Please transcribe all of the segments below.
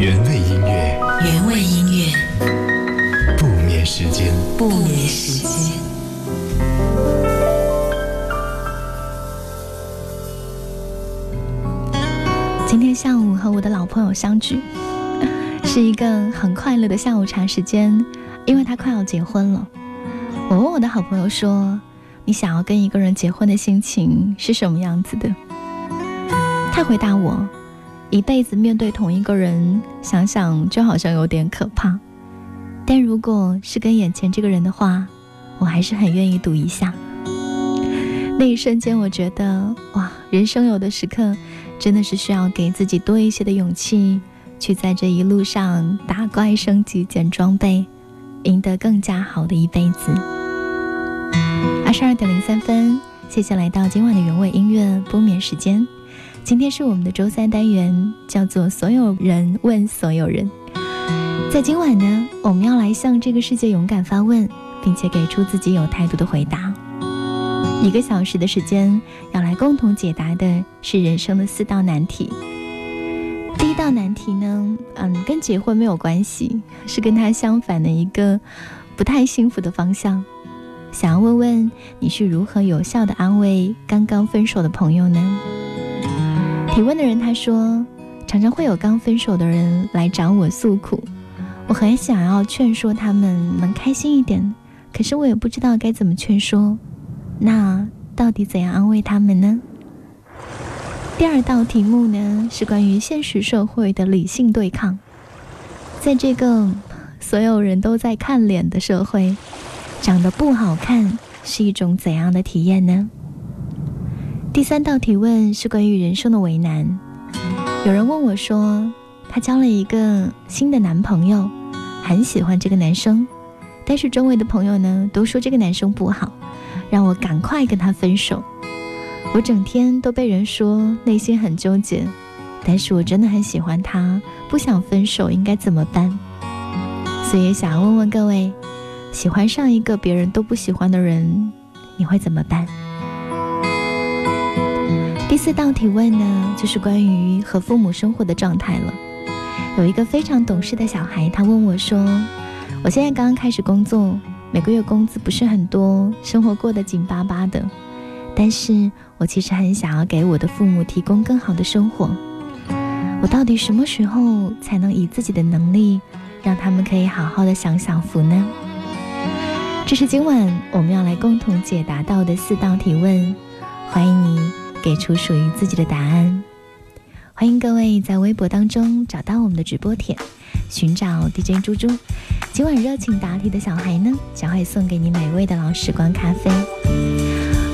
原味音乐，原味音乐，不眠时间，不眠时间。今天下午和我的老朋友相聚，是一个很快乐的下午茶时间，因为他快要结婚了。我问我的好朋友说：“你想要跟一个人结婚的心情是什么样子的？”他回答我：“一辈子面对同一个人，想想就好像有点可怕。但如果是跟眼前这个人的话，我还是很愿意赌一下。”那一瞬间，我觉得哇，人生有的时刻真的是需要给自己多一些的勇气，去在这一路上打怪升级、捡装备，赢得更加好的一辈子。二十二点零三分，谢谢来到今晚的原味音乐不眠时间。今天是我们的周三单元，叫做“所有人问所有人”。在今晚呢，我们要来向这个世界勇敢发问，并且给出自己有态度的回答。一个小时的时间，要来共同解答的是人生的四道难题。第一道难题呢，嗯，跟结婚没有关系，是跟它相反的一个不太幸福的方向。想要问问你是如何有效的安慰刚刚分手的朋友呢？提问的人他说，常常会有刚分手的人来找我诉苦，我很想要劝说他们能开心一点，可是我也不知道该怎么劝说。那到底怎样安慰他们呢？第二道题目呢，是关于现实社会的理性对抗。在这个所有人都在看脸的社会，长得不好看是一种怎样的体验呢？第三道提问是关于人生的为难。有人问我说，她交了一个新的男朋友，很喜欢这个男生，但是周围的朋友呢都说这个男生不好。让我赶快跟他分手。我整天都被人说内心很纠结，但是我真的很喜欢他，不想分手，应该怎么办？所以想要问问各位，喜欢上一个别人都不喜欢的人，你会怎么办？第四道提问呢，就是关于和父母生活的状态了。有一个非常懂事的小孩，他问我说：“我现在刚刚开始工作。”每个月工资不是很多，生活过得紧巴巴的，但是我其实很想要给我的父母提供更好的生活。我到底什么时候才能以自己的能力，让他们可以好好的享享福呢？这是今晚我们要来共同解答到的四道提问，欢迎你给出属于自己的答案。欢迎各位在微博当中找到我们的直播帖。寻找 DJ 猪猪，今晚热情答题的小孩呢，将会送给你美味的老时光咖啡。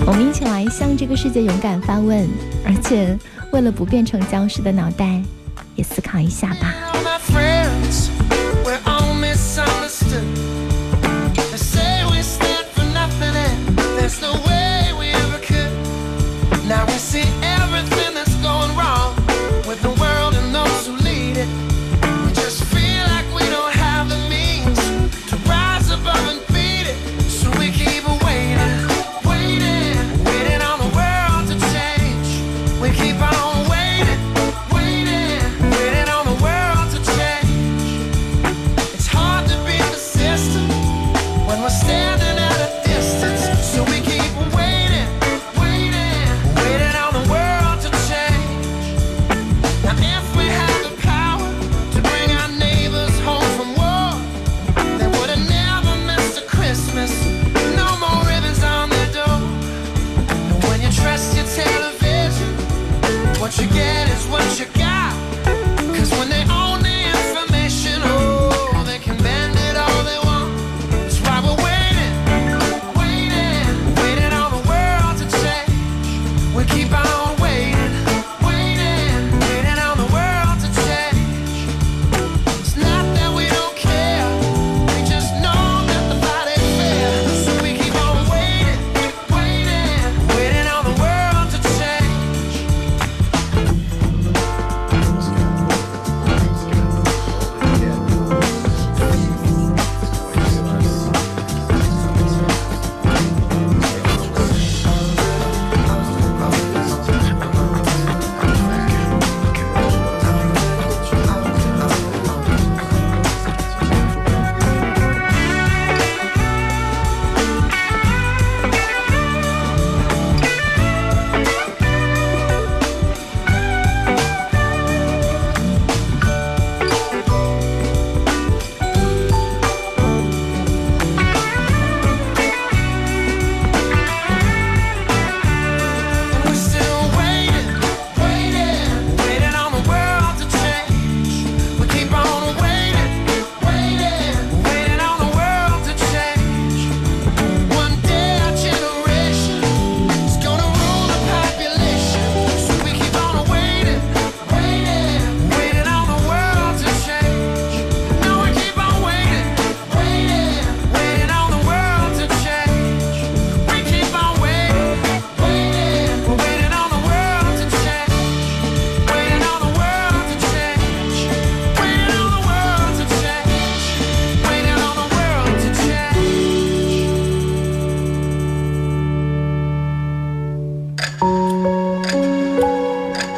我们一起来向这个世界勇敢发问，而且为了不变成僵尸的脑袋，也思考一下吧。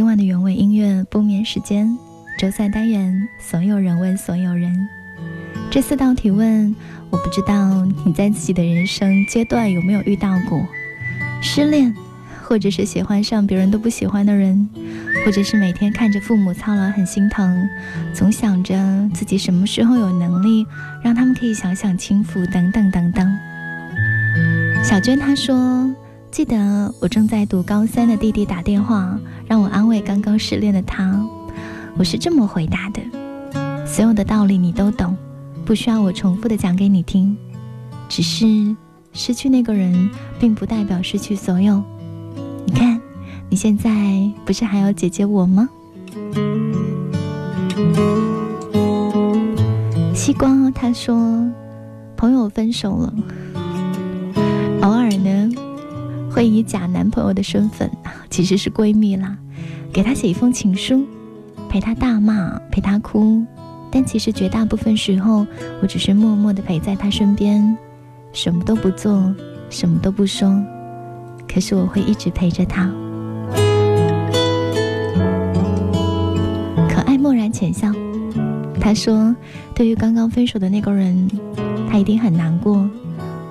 今晚的原味音乐不眠时间，周三单元，所有人问所有人。这四道提问，我不知道你在自己的人生阶段有没有遇到过失恋，或者是喜欢上别人都不喜欢的人，或者是每天看着父母操劳很心疼，总想着自己什么时候有能力让他们可以享享清福，等等等等。小娟她说。记得我正在读高三的弟弟打电话，让我安慰刚刚失恋的他。我是这么回答的：所有的道理你都懂，不需要我重复的讲给你听。只是失去那个人，并不代表失去所有。你看，你现在不是还有姐姐我吗？西瓜他说，朋友分手了，偶尔呢。会以假男朋友的身份，其实是闺蜜啦，给她写一封情书，陪她大骂，陪她哭，但其实绝大部分时候，我只是默默的陪在她身边，什么都不做，什么都不说，可是我会一直陪着她。可爱漠然浅笑，他说，对于刚刚分手的那个人，他一定很难过，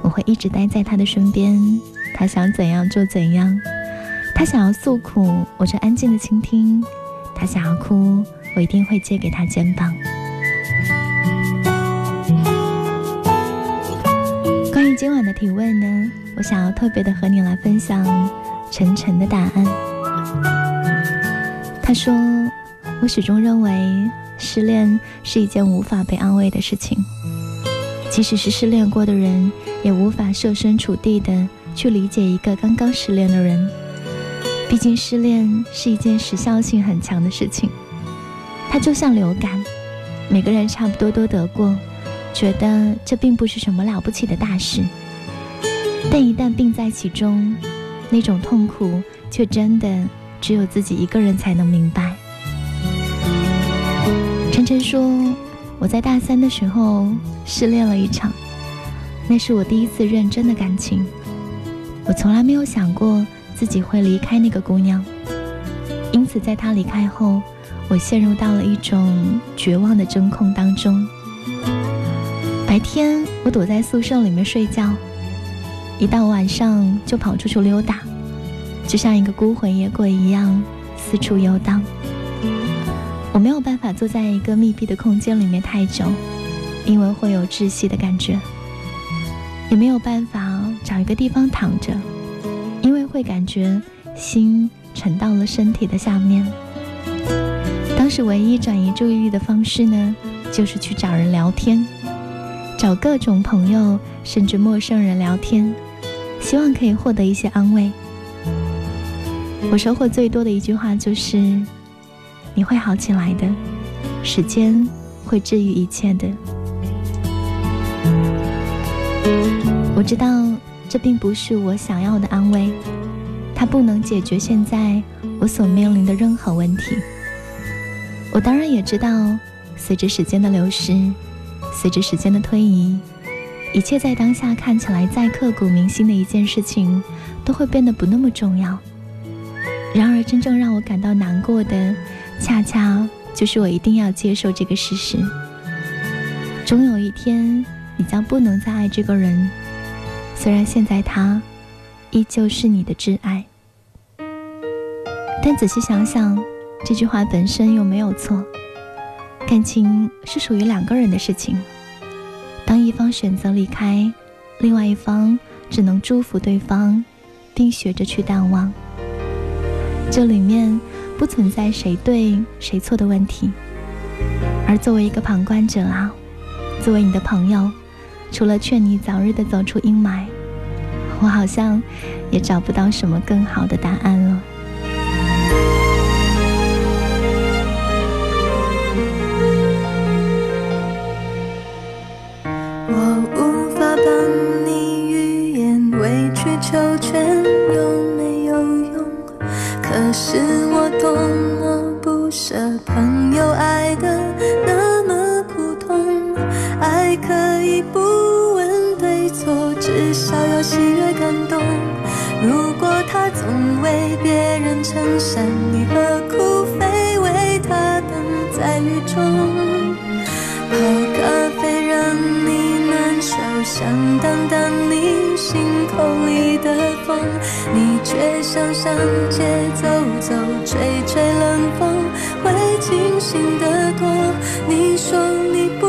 我会一直待在他的身边。他想怎样就怎样，他想要诉苦，我就安静的倾听；他想要哭，我一定会借给他肩膀。关于今晚的提问呢，我想要特别的和你来分享晨晨的答案。他说：“我始终认为失恋是一件无法被安慰的事情，即使是失恋过的人，也无法设身处地的。”去理解一个刚刚失恋的人，毕竟失恋是一件时效性很强的事情，它就像流感，每个人差不多都得过，觉得这并不是什么了不起的大事，但一旦病在其中，那种痛苦却真的只有自己一个人才能明白。晨晨说，我在大三的时候失恋了一场，那是我第一次认真的感情。我从来没有想过自己会离开那个姑娘，因此在她离开后，我陷入到了一种绝望的真空当中。白天我躲在宿舍里面睡觉，一到晚上就跑出去溜达，就像一个孤魂野鬼一样四处游荡。我没有办法坐在一个密闭的空间里面太久，因为会有窒息的感觉。也没有办法找一个地方躺着，因为会感觉心沉到了身体的下面。当时唯一转移注意力的方式呢，就是去找人聊天，找各种朋友甚至陌生人聊天，希望可以获得一些安慰。我收获最多的一句话就是：“你会好起来的，时间会治愈一切的。”我知道这并不是我想要的安慰，它不能解决现在我所面临的任何问题。我当然也知道，随着时间的流逝，随着时间的推移，一切在当下看起来再刻骨铭心的一件事情，都会变得不那么重要。然而，真正让我感到难过的，恰恰就是我一定要接受这个事实：终有一天。你将不能再爱这个人，虽然现在他依旧是你的挚爱，但仔细想想，这句话本身又没有错。感情是属于两个人的事情，当一方选择离开，另外一方只能祝福对方，并学着去淡忘。这里面不存在谁对谁错的问题，而作为一个旁观者啊，作为你的朋友。除了劝你早日的走出阴霾，我好像也找不到什么更好的答案了。喜悦感动。如果他总为别人撑伞，你何苦非为他等在雨中？泡咖啡让你暖手，想挡挡你心口里的风，你却想上街走走，吹吹冷风，会清醒得多。你说你不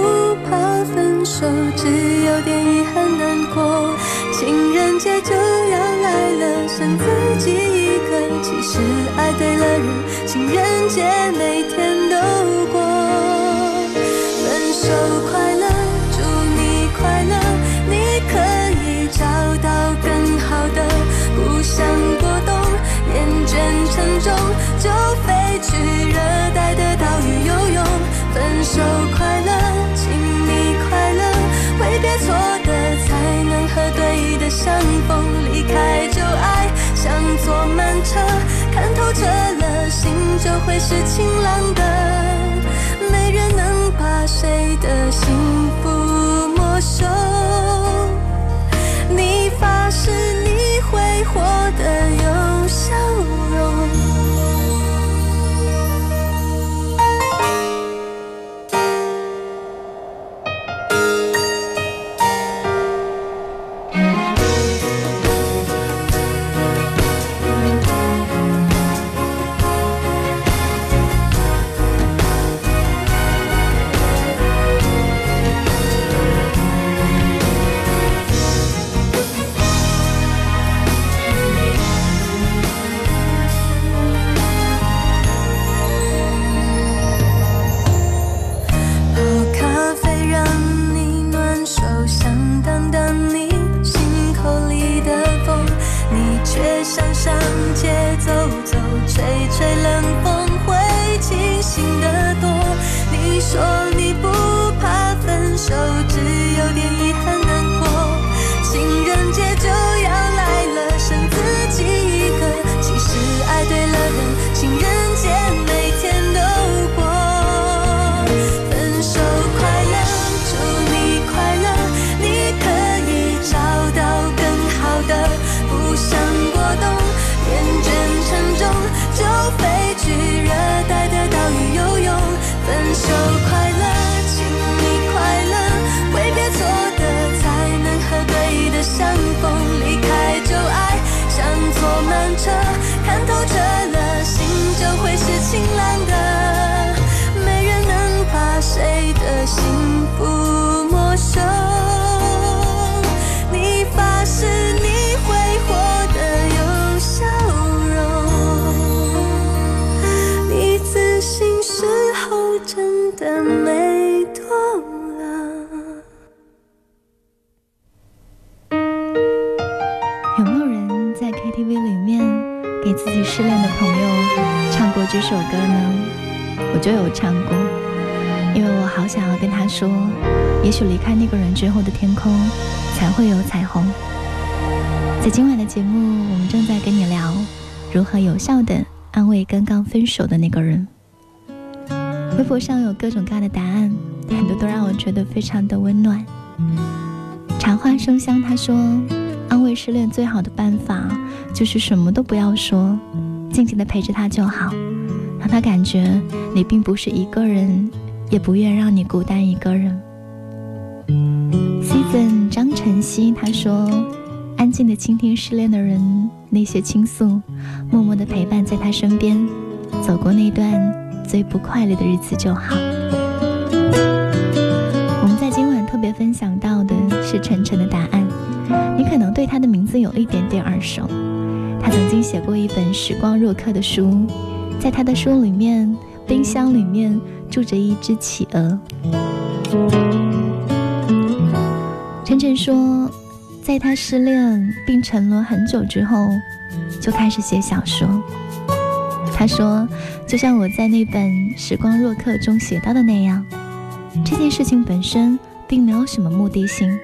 怕分手，只有点遗憾难过。情人节就要来了，剩自己一个，其实爱对了人，情人节每天相逢。离开旧爱，像坐慢车，看透彻了，心就会是晴朗的。没人能把谁的幸福没收。你发誓你会活这首歌呢？我就有唱过，因为我好想要跟他说，也许离开那个人之后的天空才会有彩虹。在今晚的节目，我们正在跟你聊如何有效的安慰刚刚分手的那个人。微博上有各种各样的答案，很多都让我觉得非常的温暖。茶花生香他说。安慰失恋最好的办法就是什么都不要说，静静的陪着他就好，他感觉你并不是一个人，也不愿让你孤单一个人。Season 张晨曦他说：“安静的倾听失恋的人那些倾诉，默默的陪伴在他身边，走过那段最不快乐的日子就好。”我们在今晚特别分享到的是晨晨的答案。你可能对他的名字有一点点耳熟，他曾经写过一本时光若客的书，在他的书里面，冰箱里面住着一只企鹅。晨晨说，在他失恋并沉沦很久之后，就开始写小说。他说，就像我在那本《时光若客》中写到的那样，这件事情本身并没有什么目的性，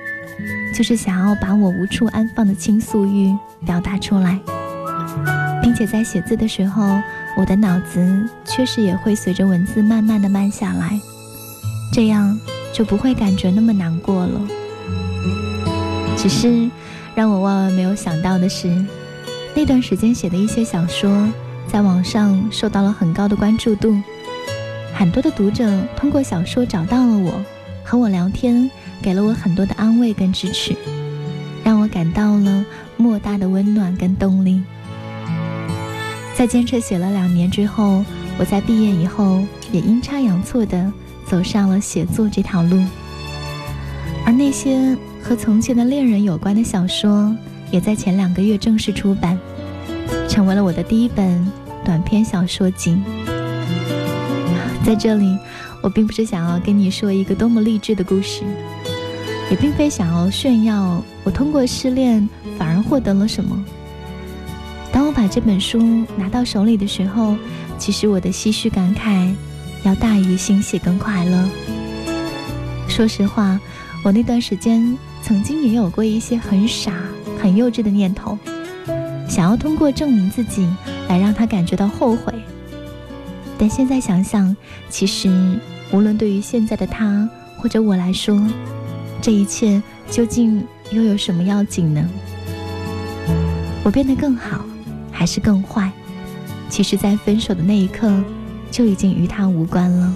就是想要把我无处安放的倾诉欲表达出来，并且在写字的时候，我的脑子确实也会随着文字慢慢的慢下来，这样就不会感觉那么难过了。只是让我万万没有想到的是，那段时间写的一些小说，在网上受到了很高的关注度，很多的读者通过小说找到了我，和我聊天，给了我很多的安慰跟支持，让我感到了莫大的温暖跟动力。在坚持写了两年之后，我在毕业以后也阴差阳错的走上了写作这条路，而那些。和从前的恋人有关的小说，也在前两个月正式出版，成为了我的第一本短篇小说集。在这里，我并不是想要跟你说一个多么励志的故事，也并非想要炫耀我通过失恋反而获得了什么。把这本书拿到手里的时候，其实我的唏嘘感慨要大于欣喜跟快乐。说实话，我那段时间。曾经也有过一些很傻、很幼稚的念头，想要通过证明自己来让他感觉到后悔。但现在想想，其实无论对于现在的他或者我来说，这一切究竟又有什么要紧呢？我变得更好，还是更坏？其实，在分手的那一刻，就已经与他无关了。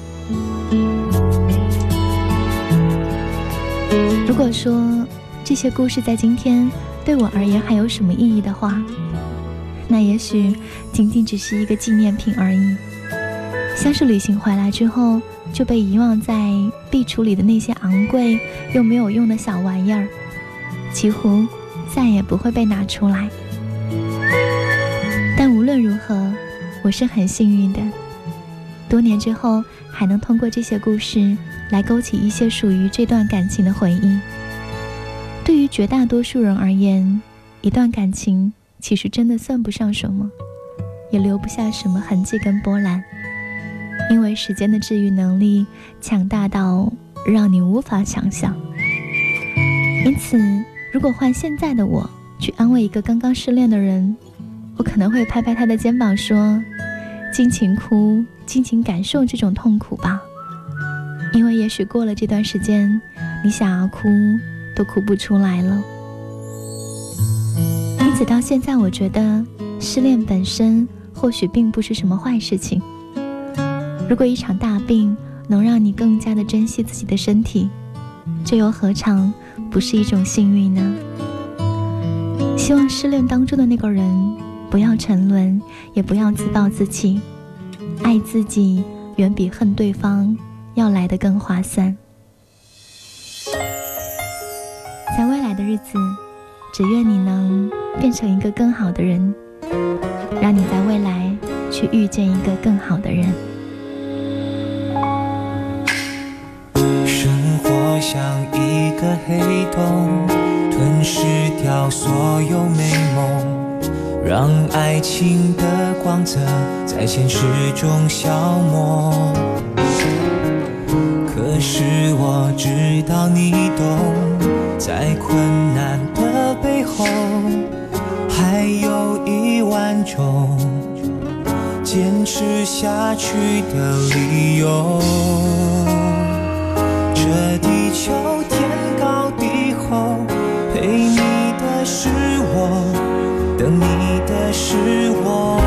如果说这些故事在今天对我而言还有什么意义的话，那也许仅仅只是一个纪念品而已，像是旅行回来之后就被遗忘在壁橱里的那些昂贵又没有用的小玩意儿，几乎再也不会被拿出来。我是很幸运的，多年之后还能通过这些故事。来勾起一些属于这段感情的回忆。对于绝大多数人而言，一段感情其实真的算不上什么，也留不下什么痕迹跟波澜，因为时间的治愈能力强大到让你无法想象。因此，如果换现在的我去安慰一个刚刚失恋的人，我可能会拍拍他的肩膀说：“尽情哭，尽情感受这种痛苦吧。”因为也许过了这段时间，你想要哭都哭不出来了。因此到现在，我觉得失恋本身或许并不是什么坏事情。如果一场大病能让你更加的珍惜自己的身体，这又何尝不是一种幸运呢？希望失恋当中的那个人不要沉沦，也不要自暴自弃，爱自己远比恨对方。要来的更划算。在未来的日子，只愿你能变成一个更好的人，让你在未来去遇见一个更好的人。生活像一个黑洞，吞噬掉所有美梦，让爱情的光泽在现实中消磨。可是我知道你懂，在困难的背后，还有一万种坚持下去的理由。这地球天高地厚，是我。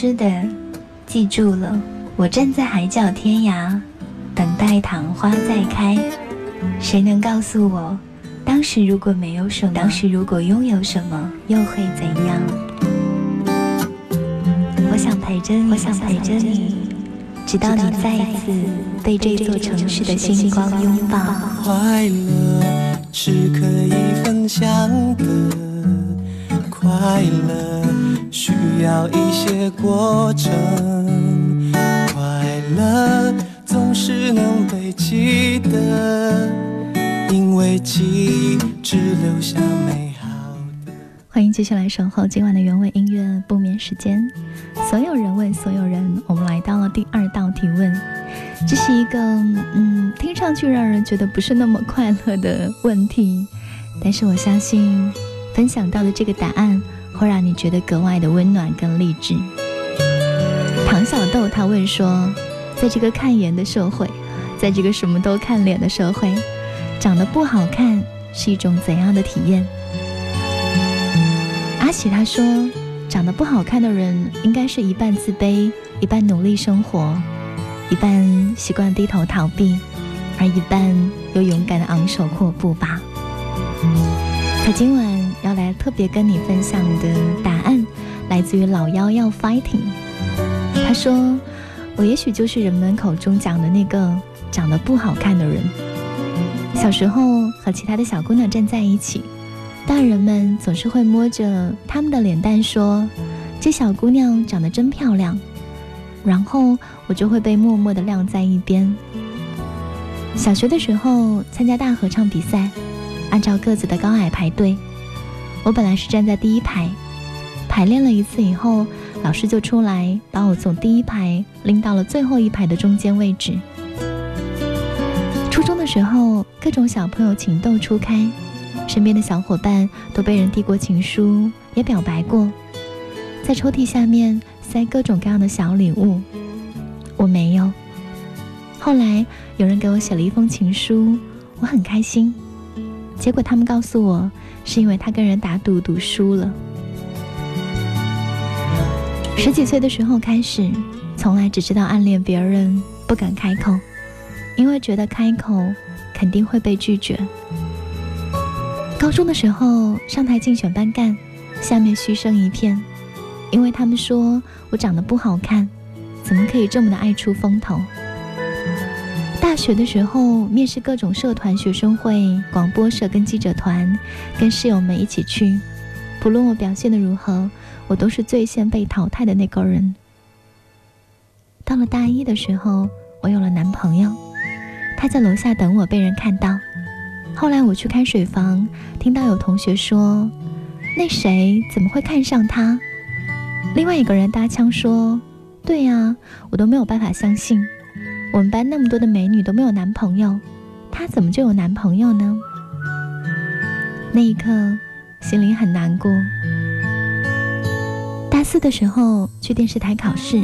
了，消失的记住了。我站在海角天涯，等待昙花再开。谁能告诉我，当时如果没有什么，当时如果拥有什么，又会怎样？我想陪着你，我想陪着你，直到你再一次被这座城市的星光拥抱。快乐是可以分享的，快乐需要一些过程，快乐总是能被记得，因为记忆只留下美好的。欢迎继续来守候今晚的原味音乐不眠时间。所有人问所有人，我们来到了第二道提问。这是一个嗯，听上去让人觉得不是那么快乐的问题，但是我相信分享到的这个答案会让你觉得格外的温暖跟励志。唐小豆他问说，在这个看颜的社会，在这个什么都看脸的社会，长得不好看是一种怎样的体验？阿喜他说，长得不好看的人应该是一半自卑，一半努力生活，一半习惯低头逃避，而一半又勇敢的昂首阔步吧。他今晚特别跟你分享的答案，来自于老幺要 fighting。他说：“我也许就是人们口中讲的那个长得不好看的人。小时候和其他的小姑娘站在一起。”大人们总是会摸着他们的脸蛋说：“这小姑娘长得真漂亮。”然后我就会被默默的晾在一边。小学的时候参加大合唱比赛，按照个子的高矮排队。我本来是站在第一排，排练了一次以后，老师就出来把我从第一排拎到了最后一排的中间位置。初中的时候，各种小朋友情窦初开。身边的小伙伴都被人递过情书，也表白过，在抽屉下面塞各种各样的小礼物。我没有。后来有人给我写了一封情书，我很开心。结果他们告诉我，是因为他跟人打赌赌输了。十几岁的时候开始，从来只知道暗恋别人，不敢开口，因为觉得开口肯定会被拒绝。高中的时候上台竞选班干，下面嘘声一片，因为他们说我长得不好看，怎么可以这么的爱出风头？大学的时候面试各种社团、学生会、广播社跟记者团，跟室友们一起去，不论我表现的如何，我都是最先被淘汰的那个人。到了大一的时候，我有了男朋友，他在楼下等我，被人看到。后来我去开水房，听到有同学说：“那谁怎么会看上他？”另外一个人搭腔说：“对呀，我都没有办法相信，我们班那么多的美女都没有男朋友，他怎么就有男朋友呢？”那一刻，心里很难过。大四的时候去电视台考试，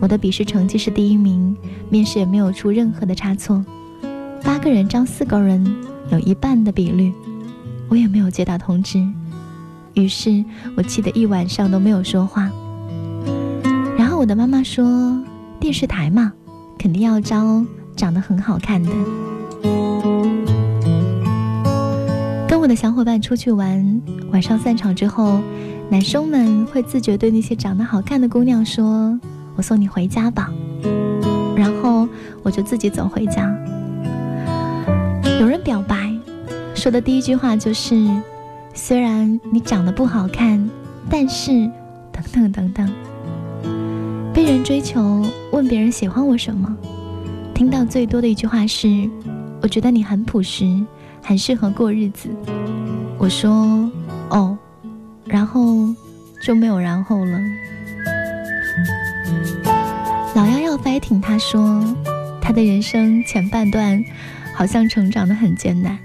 我的笔试成绩是第一名，面试也没有出任何的差错。八个人招四个人，有一半的比率，我也没有接到通知。于是我气得一晚上都没有说话。然后我的妈妈说：“电视台嘛，肯定要招长得很好看的。”跟我的小伙伴出去玩，晚上散场之后，男生们会自觉对那些长得好看的姑娘说：“我送你回家吧。”然后我就自己走回家。有人表白，说的第一句话就是。虽然你长得不好看，但是等等等等，被人追求，问别人喜欢我什么，听到最多的一句话是：“我觉得你很朴实，很适合过日子。”我说：“哦。”然后就没有然后了。老幺要 fighting，他说他的人生前半段好像成长的很艰难。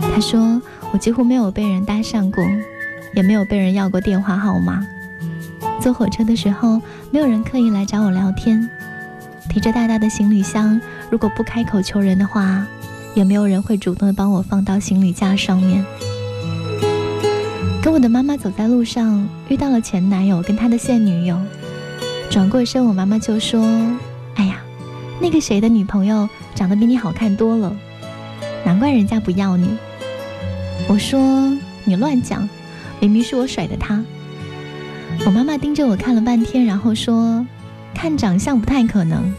他说。我几乎没有被人搭讪过，也没有被人要过电话号码。坐火车的时候，没有人刻意来找我聊天。提着大大的行李箱，如果不开口求人的话，也没有人会主动的帮我放到行李架上面。跟我的妈妈走在路上，遇到了前男友跟他的现女友。转过身，我妈妈就说：“哎呀，那个谁的女朋友长得比你好看多了，难怪人家不要你。”我说你乱讲，明明是我甩的他。我妈妈盯着我看了半天，然后说：“看长相不太可能，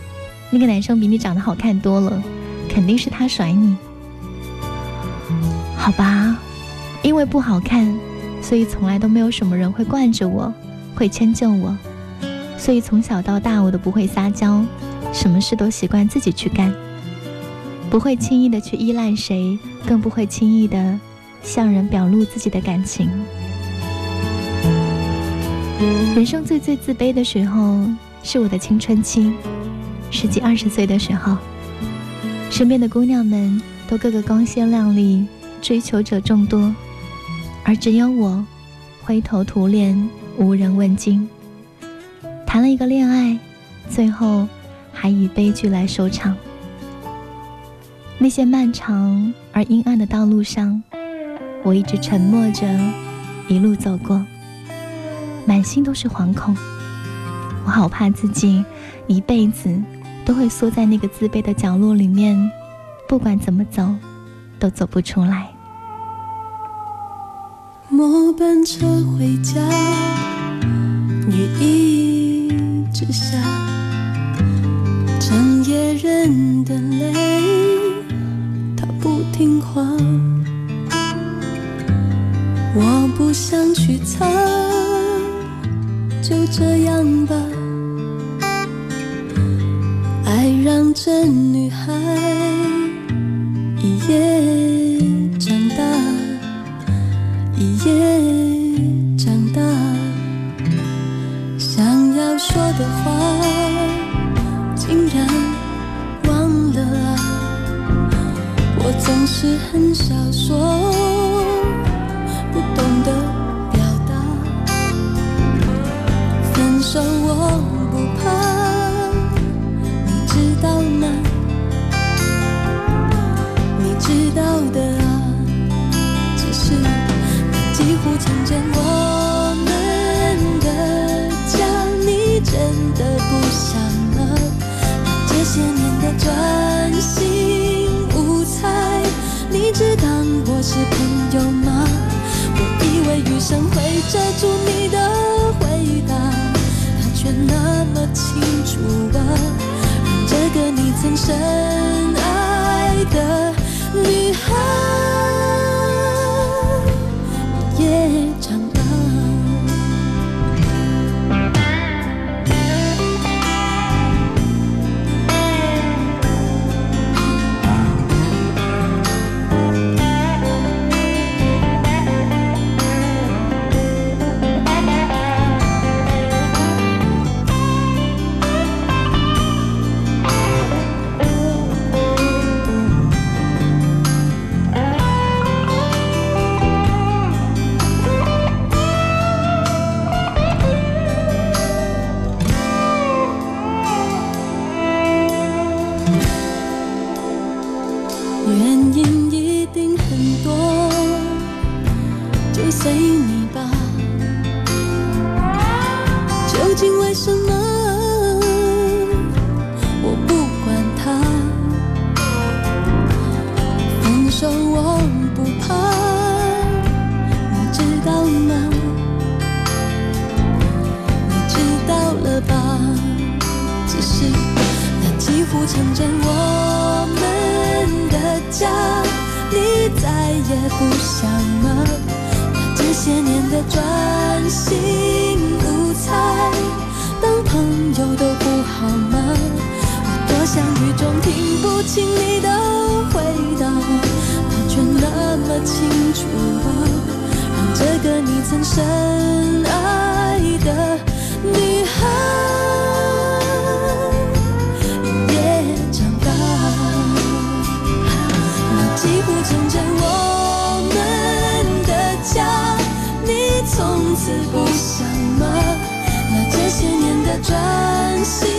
那个男生比你长得好看多了，肯定是他甩你。”好吧，因为不好看，所以从来都没有什么人会惯着我，会迁就我，所以从小到大我都不会撒娇，什么事都习惯自己去干，不会轻易的去依赖谁，更不会轻易的。向人表露自己的感情。人生最最自卑的时候，是我的青春期，十几二十岁的时候，身边的姑娘们都个个光鲜亮丽，追求者众多，而只有我灰头土脸，无人问津。谈了一个恋爱，最后还以悲剧来收场。那些漫长而阴暗的道路上。我一直沉默着，一路走过，满心都是惶恐。我好怕自己一辈子都会缩在那个自卑的角落里面，不管怎么走，都走不出来。末班车回家，雨一直下，整夜人的泪，它不听话。我不想去擦，就这样吧。爱让这女孩一夜长大，一夜长大。想要说的话，竟然忘了啊。我总是很少说。的专心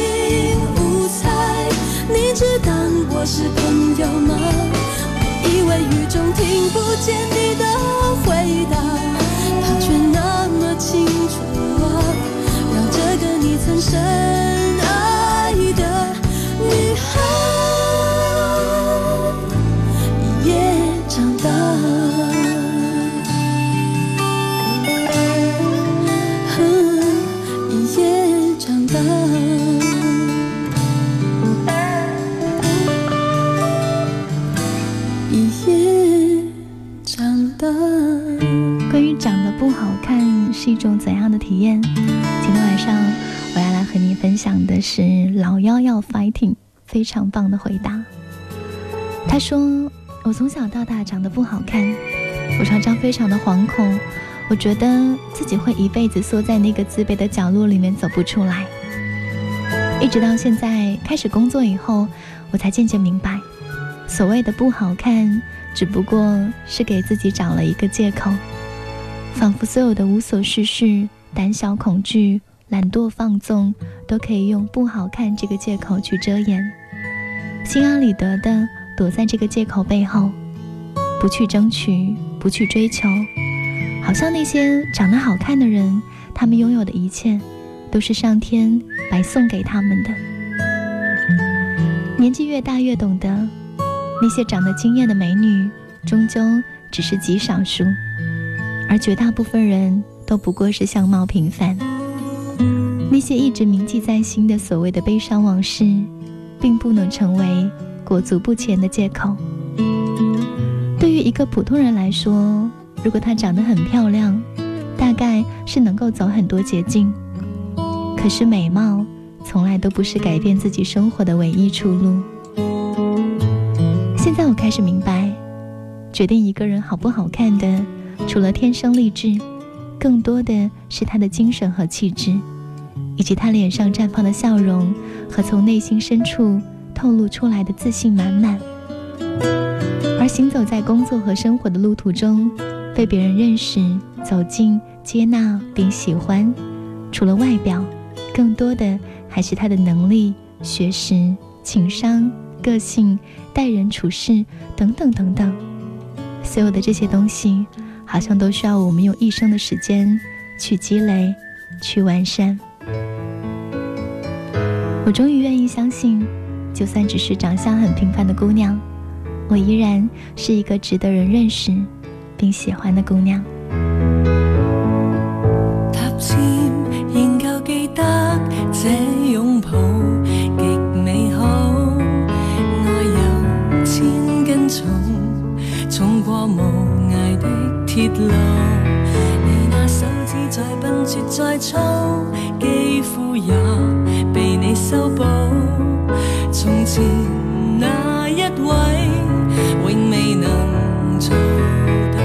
无猜，你只当我是朋友吗？我以为雨中听不见你的回答，他却那么清楚啊，让这个你曾深一种怎样的体验？今天晚上我要来和你分享的是老幺要 fighting 非常棒的回答。他说：“我从小到大长得不好看，我常常非常的惶恐，我觉得自己会一辈子缩在那个自卑的角落里面走不出来。一直到现在开始工作以后，我才渐渐明白，所谓的不好看，只不过是给自己找了一个借口。”仿佛所有的无所事事、胆小恐惧、懒惰放纵，都可以用不好看这个借口去遮掩，心安理得的躲在这个借口背后，不去争取，不去追求，好像那些长得好看的人，他们拥有的一切，都是上天白送给他们的。年纪越大，越懂得，那些长得惊艳的美女，终究只是极少数。而绝大部分人都不过是相貌平凡，那些一直铭记在心的所谓的悲伤往事，并不能成为裹足不前的借口。对于一个普通人来说，如果她长得很漂亮，大概是能够走很多捷径。可是美貌从来都不是改变自己生活的唯一出路。现在我开始明白，决定一个人好不好看的。除了天生丽质，更多的是他的精神和气质，以及他脸上绽放的笑容和从内心深处透露出来的自信满满。而行走在工作和生活的路途中，被别人认识、走进、接纳并喜欢，除了外表，更多的还是他的能力、学识、情商、个性、待人处事等等等等。所有的这些东西。好像都需要我们用一生的时间去积累、去完善。我终于愿意相信，就算只是长相很平凡的姑娘，我依然是一个值得人认识并喜欢的姑娘。踏前仍旧记得这再粗肌肤也被你修补从前那一位永未能做到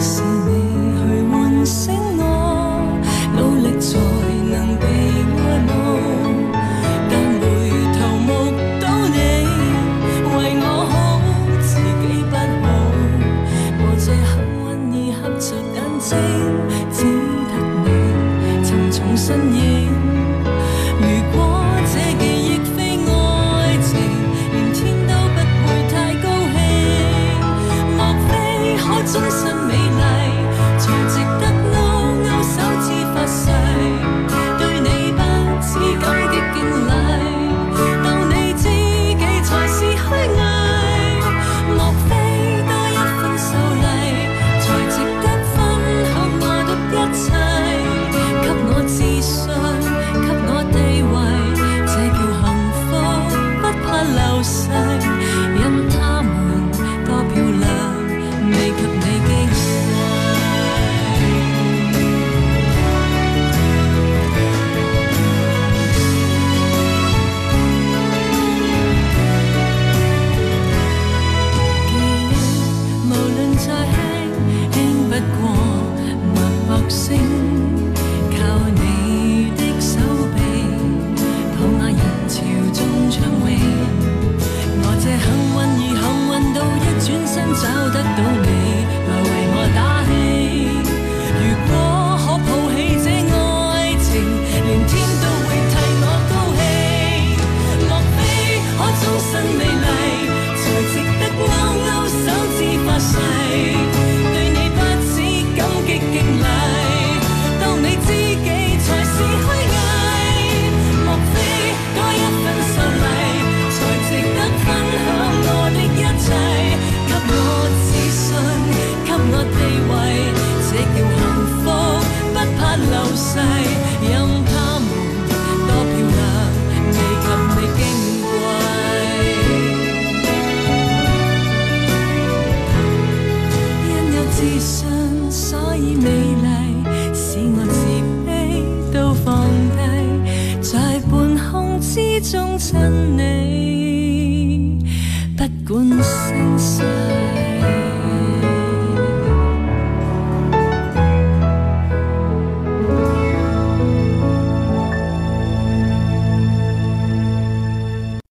是你去唤醒我努力才能被爱慕但回头目睹你为我好自己不好我这幸运儿合着眼睛